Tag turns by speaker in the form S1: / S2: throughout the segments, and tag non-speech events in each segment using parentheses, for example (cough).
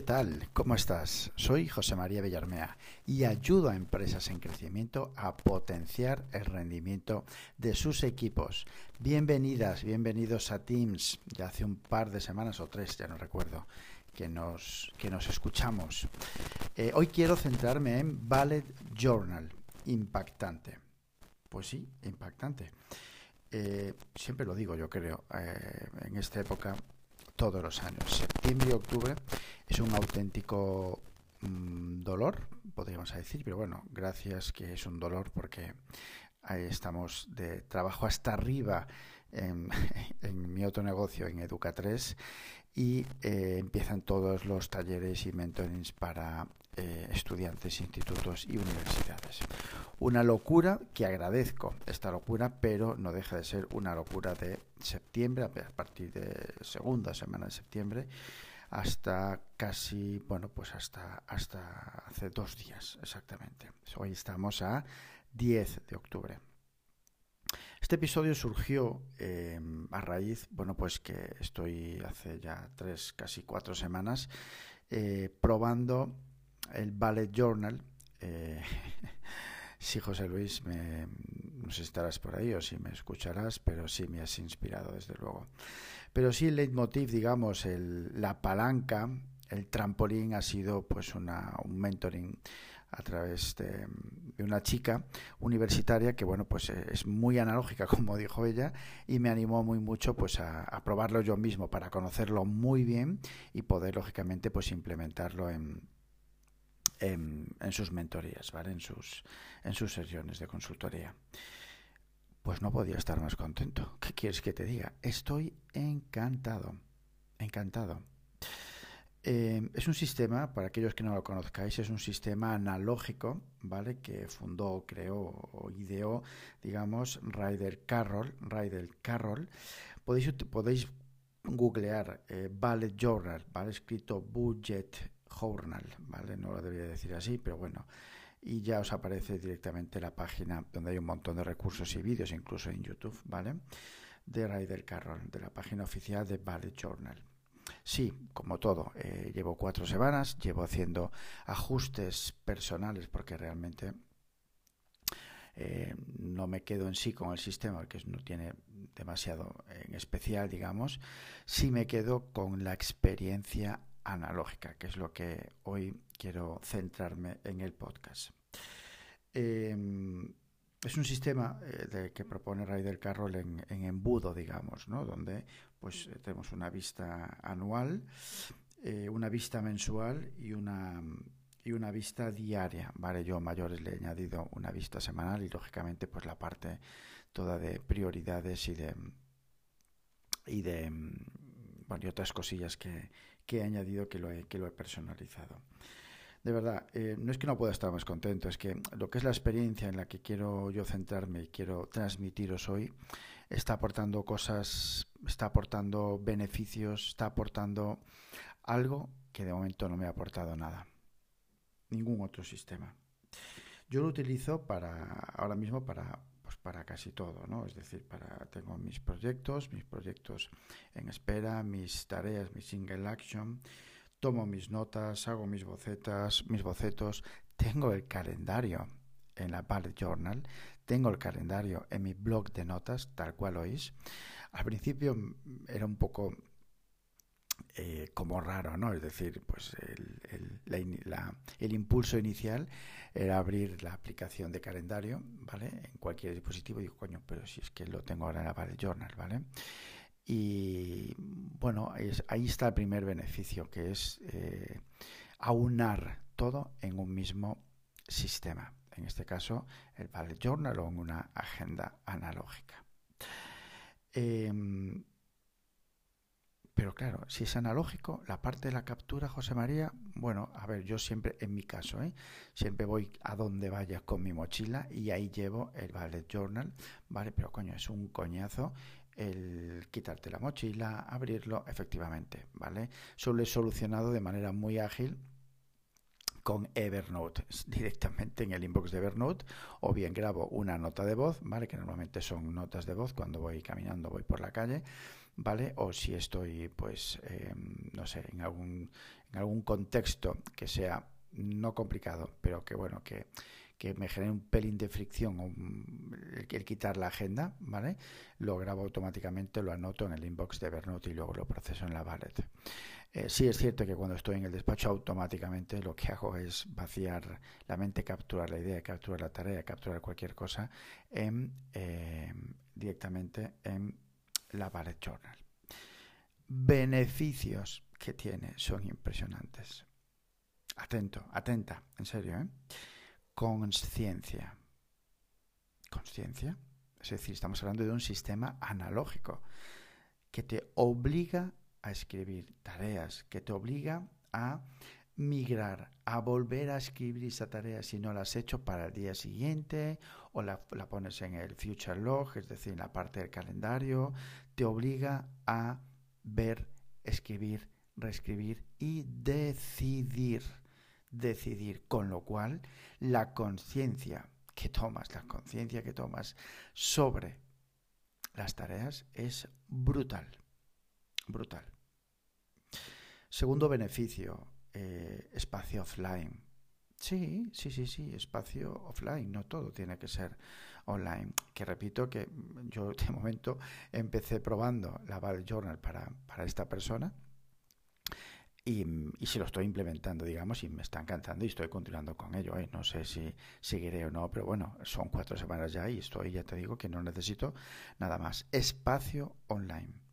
S1: ¿qué tal? ¿Cómo estás? Soy José María Villarmea y ayudo a empresas en crecimiento a potenciar el rendimiento de sus equipos. Bienvenidas, bienvenidos a Teams. Ya hace un par de semanas o tres, ya no recuerdo, que nos, que nos escuchamos. Eh, hoy quiero centrarme en Ballet Journal. Impactante. Pues sí, impactante. Eh, siempre lo digo, yo creo, eh, en esta época todos los años. Septiembre y octubre es un auténtico mm, dolor, podríamos decir, pero bueno, gracias que es un dolor porque ahí estamos de trabajo hasta arriba en, (laughs) mi otro negocio, en Educa3, y eh, empiezan todos los talleres y mentorings para eh, estudiantes, institutos y universidades. Una locura que agradezco esta locura, pero no deja de ser una locura de septiembre, a partir de segunda semana de septiembre, hasta casi, bueno, pues hasta, hasta hace dos días exactamente. Hoy estamos a 10 de octubre. Este episodio surgió em, a raíz, bueno, pues que estoy hace ya tres, casi cuatro semanas eh, probando el Ballet Journal. Eh, (laughs) sí, José Luis, me, no sé si estarás por ahí o si me escucharás, pero sí me has inspirado, desde luego. Pero sí, el leitmotiv, digamos, el, la palanca, el trampolín ha sido pues una, un mentoring a través de, una chica universitaria que bueno pues eh, es muy analógica (laughs) como dijo ella y me animó muy mucho pues a, probarlo yo mismo para conocerlo muy bien y poder lógicamente pues implementarlo en, en, sus mentorías vale en sus en sus sesiones de consultoría. Pues no podía estar más contento. Qué quieres que te diga estoy encantado encantado eh, es un sistema, para aquellos que no lo conozcáis, es un sistema analógico, ¿vale? Que fundó, creó o ideó, digamos, Ryder Carroll. Ryder Carroll. Podéis, podéis googlear eh, Ballet Journal, ¿vale? Escrito Budget Journal, ¿vale? No lo debería decir así, pero bueno. Y ya os aparece directamente la página donde hay un montón de recursos y vídeos, incluso en YouTube, ¿vale? De Ryder Carroll, de la página oficial de Ballet Journal. Sí, como todo, eh, llevo cuatro semanas, llevo haciendo ajustes personales porque realmente eh, no me quedo en sí con el sistema, que no tiene demasiado en especial, digamos, sí me quedo con la experiencia analógica, que es lo que hoy quiero centrarme en el podcast. Em, es un sistema eh, de, que propone Ryder Carroll en, en, embudo, digamos, ¿no? donde pues eh, tenemos una vista anual, eh, una vista mensual y una y una vista diaria, ¿vale? Yo a mayores le he añadido una vista semanal y lógicamente pues la parte toda de prioridades y de y de bueno, y otras cosillas que, que he añadido que lo he, que lo he personalizado de verdad, eh, no es que no pueda estar más contento, es que lo que es la experiencia en la que quiero yo centrarme y quiero transmitiros hoy, está aportando cosas, está aportando beneficios, está aportando algo que de momento no me ha aportado nada. Ningún otro sistema. Yo lo utilizo para, ahora mismo para, pues para casi todo, ¿no? Es decir, para, tengo mis proyectos, mis proyectos en espera, mis tareas, mi single action, tomo mis notas, hago mis bocetas, mis bocetos, tengo el calendario en la Ballet Journal, tengo el calendario en mi blog de notas, tal cual oís. Al principio era un poco eh, como raro, ¿no? Es decir, pues el, el, impulso inicial era abrir la aplicación de calendario, ¿vale? En cualquier dispositivo y digo, coño, pero si es que lo tengo ahora en la Ballet Journal, ¿vale? Y bueno, ahí está el primer beneficio, que es eh, aunar todo en un mismo sistema. En este caso, el Ballet Journal o en una agenda analógica. Em, pero claro, si es analógico, la parte de la captura, José María, bueno, a ver, yo siempre, en mi caso, ¿eh? siempre voy a donde vaya con mi mochila y ahí llevo el Ballet Journal, ¿vale? Pero coño, es un coñazo el quitarte la mochila, abrirlo, efectivamente, ¿vale? Solo he solucionado de manera muy ágil con Evernote directamente en el inbox de Evernote o bien grabo una nota de voz, ¿vale? Que normalmente son notas de voz cuando voy caminando, voy por la calle, ¿vale? O si estoy, pues, em, no sé, en algún, en algún contexto que sea no complicado, pero que bueno, que, que me genere un pelín de fricción o el, quitar la agenda, ¿vale? Lo grabo automáticamente, lo anoto en el inbox de Evernote y luego lo proceso en la wallet. Eh, sí es cierto que cuando estoy en el despacho automáticamente lo que hago es vaciar la mente, capturar la idea, capturar la tarea, capturar cualquier cosa eh, directamente en la Ballet Journal. Beneficios que tiene son impresionantes. Atento, atenta, en serio, ¿eh? conciencia. Conciencia. Es decir, estamos hablando de un sistema analógico que te obliga a escribir tareas, que te obliga a migrar, a volver a escribir esa tarea si no la has hecho para el día siguiente o la, la, pones en el future log, es decir, en la parte del calendario, te obliga a ver, escribir, reescribir y decidir decidir, con lo cual la conciencia que tomas, la conciencia que tomas sobre las tareas es brutal, brutal. Segundo beneficio, eh, espacio offline. Sí, sí, sí, sí, espacio offline, no todo tiene que ser online. Que repito que yo de momento empecé probando la Val Journal para, para esta persona, y, y, si lo estoy implementando, digamos, y me está encantando y estoy continuando con ello. ¿eh? No sé si seguiré o no, pero bueno, son cuatro semanas ya y estoy, ya te digo que no necesito nada más. Espacio online.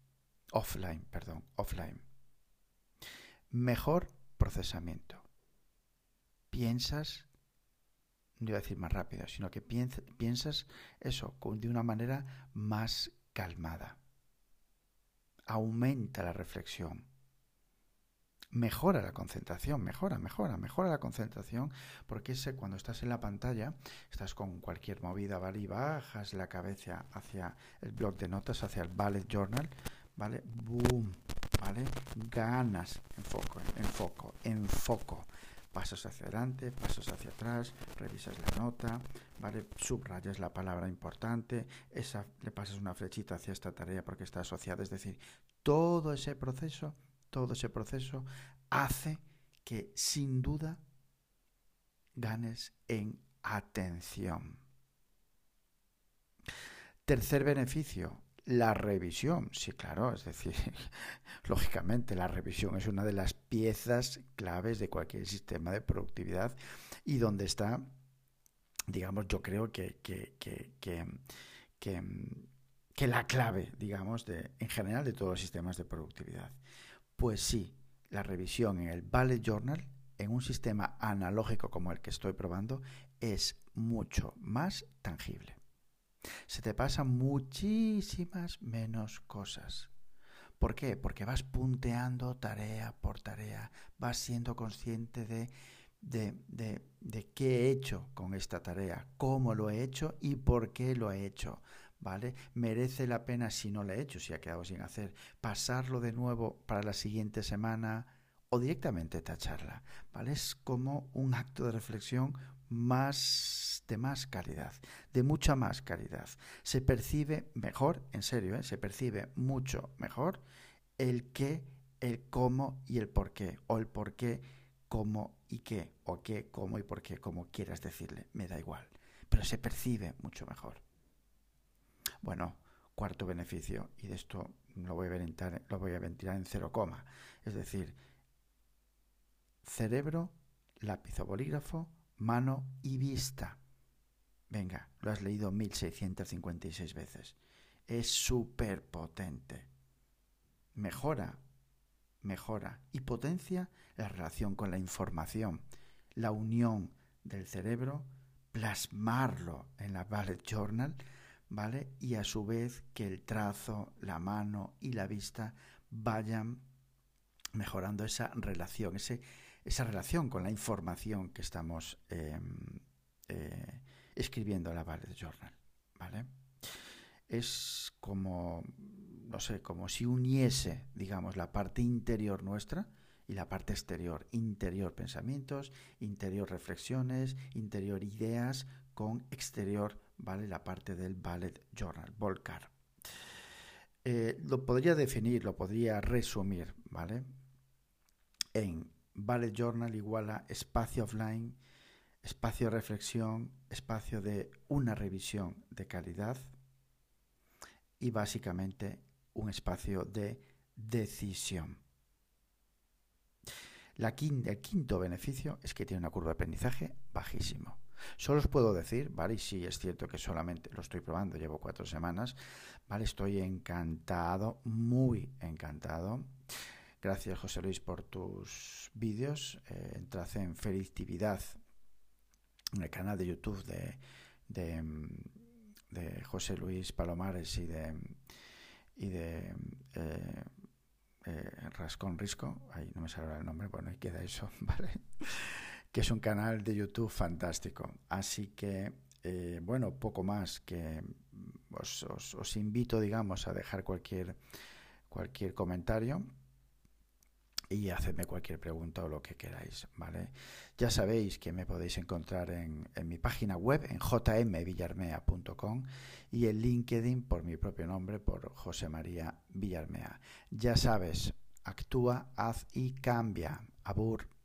S1: Offline, perdón, offline. Mejor procesamiento. Piensas, no iba a decir más rápido, sino que piensas eso de una manera más calmada. Aumenta la reflexión mejora la concentración, mejora, mejora, mejora la concentración, porque ese, cuando estás en la pantalla, estás con cualquier movida, ¿vale? Y bajas la cabeza hacia el blog de notas, hacia el bullet journal, ¿vale? Boom, ¿vale? Ganas, enfoco, enfoco, enfoco. Pasas hacia adelante, pasas hacia atrás, revisas la nota, ¿vale? Subrayas la palabra importante, esa, le pasas una flechita hacia esta tarea porque está asociada, es decir, todo ese proceso todo ese proceso hace que sin duda ganes en atención. Tercer beneficio, la revisión. Sí, claro, es decir, (laughs) lógicamente la revisión es una de las piezas claves de cualquier sistema de productividad y donde está, digamos, yo creo que, que, que, que, la clave, digamos, de, en general de todos los sistemas de productividad. Pues sí, la revisión en el Ballet Journal, en un sistema analógico como el que estoy probando, es mucho más tangible. Se te pasan muchísimas menos cosas. ¿Por qué? Porque vas punteando tarea por tarea, vas siendo consciente de, de, de, qué he hecho con esta tarea, cómo lo he hecho y por qué lo he hecho. ¿vale? Merece la pena, si no lo he hecho, si ha quedado sin hacer, pasarlo de nuevo para la siguiente semana o directamente tacharla, ¿vale? Es como un acto de reflexión más de más calidad, de mucha más calidad. Se percibe mejor, en serio, ¿eh? se percibe mucho mejor el qué, el cómo y el por qué, o el por qué, cómo y qué, o qué, cómo y por qué, como quieras decirle, me da igual, pero se percibe mucho mejor. Bueno, cuarto beneficio, y de esto lo voy a ventilar, lo voy a ventilar en cero coma, es decir, cerebro, lápiz o bolígrafo, mano y vista. Venga, lo has leído 1656 veces. Es súper potente. Mejora, mejora y potencia la relación con la información, la unión del cerebro, plasmarlo en la Ballet Journal, ¿vale? Y a su vez que el trazo, la mano y la vista vayan mejorando esa relación, ese, esa relación con la información que estamos em, eh, escribiendo en la Ballet Journal, ¿vale? Es como, no sé, como si uniese, digamos, la parte interior nuestra y la parte exterior, interior pensamientos, interior reflexiones, interior ideas, con exterior, ¿vale? La parte del bullet journal, volcar. Eh, lo podría definir, lo podría resumir, ¿vale? En bullet journal igual a espacio offline, espacio de reflexión, espacio de una revisión de calidad y básicamente un espacio de decisión. La el quinto beneficio es que tiene una curva de aprendizaje bajísimo. Solo os puedo decir, ¿vale? Y sí es cierto que solamente lo estoy probando, llevo cuatro semanas, ¿vale? Estoy encantado, muy encantado. Gracias, José Luis, por tus vídeos. Eh, en Felictividad, en el canal de YouTube de, de, José Luis Palomares y de, y de eh, eh, Rascón Risco, ahí no me sale el nombre, bueno, ahí queda eso, (laughs) ¿vale? que es un canal de YouTube fantástico. Así que, eh, bueno, poco más que os, os, invito, digamos, a dejar cualquier, cualquier comentario y hacerme cualquier pregunta o lo que queráis, ¿vale? Ya sabéis que me podéis encontrar en, en mi página web, en jmvillarmea.com y en LinkedIn por mi propio nombre, por José María Villarmea. Ya sabes, actúa, haz y cambia. Abur.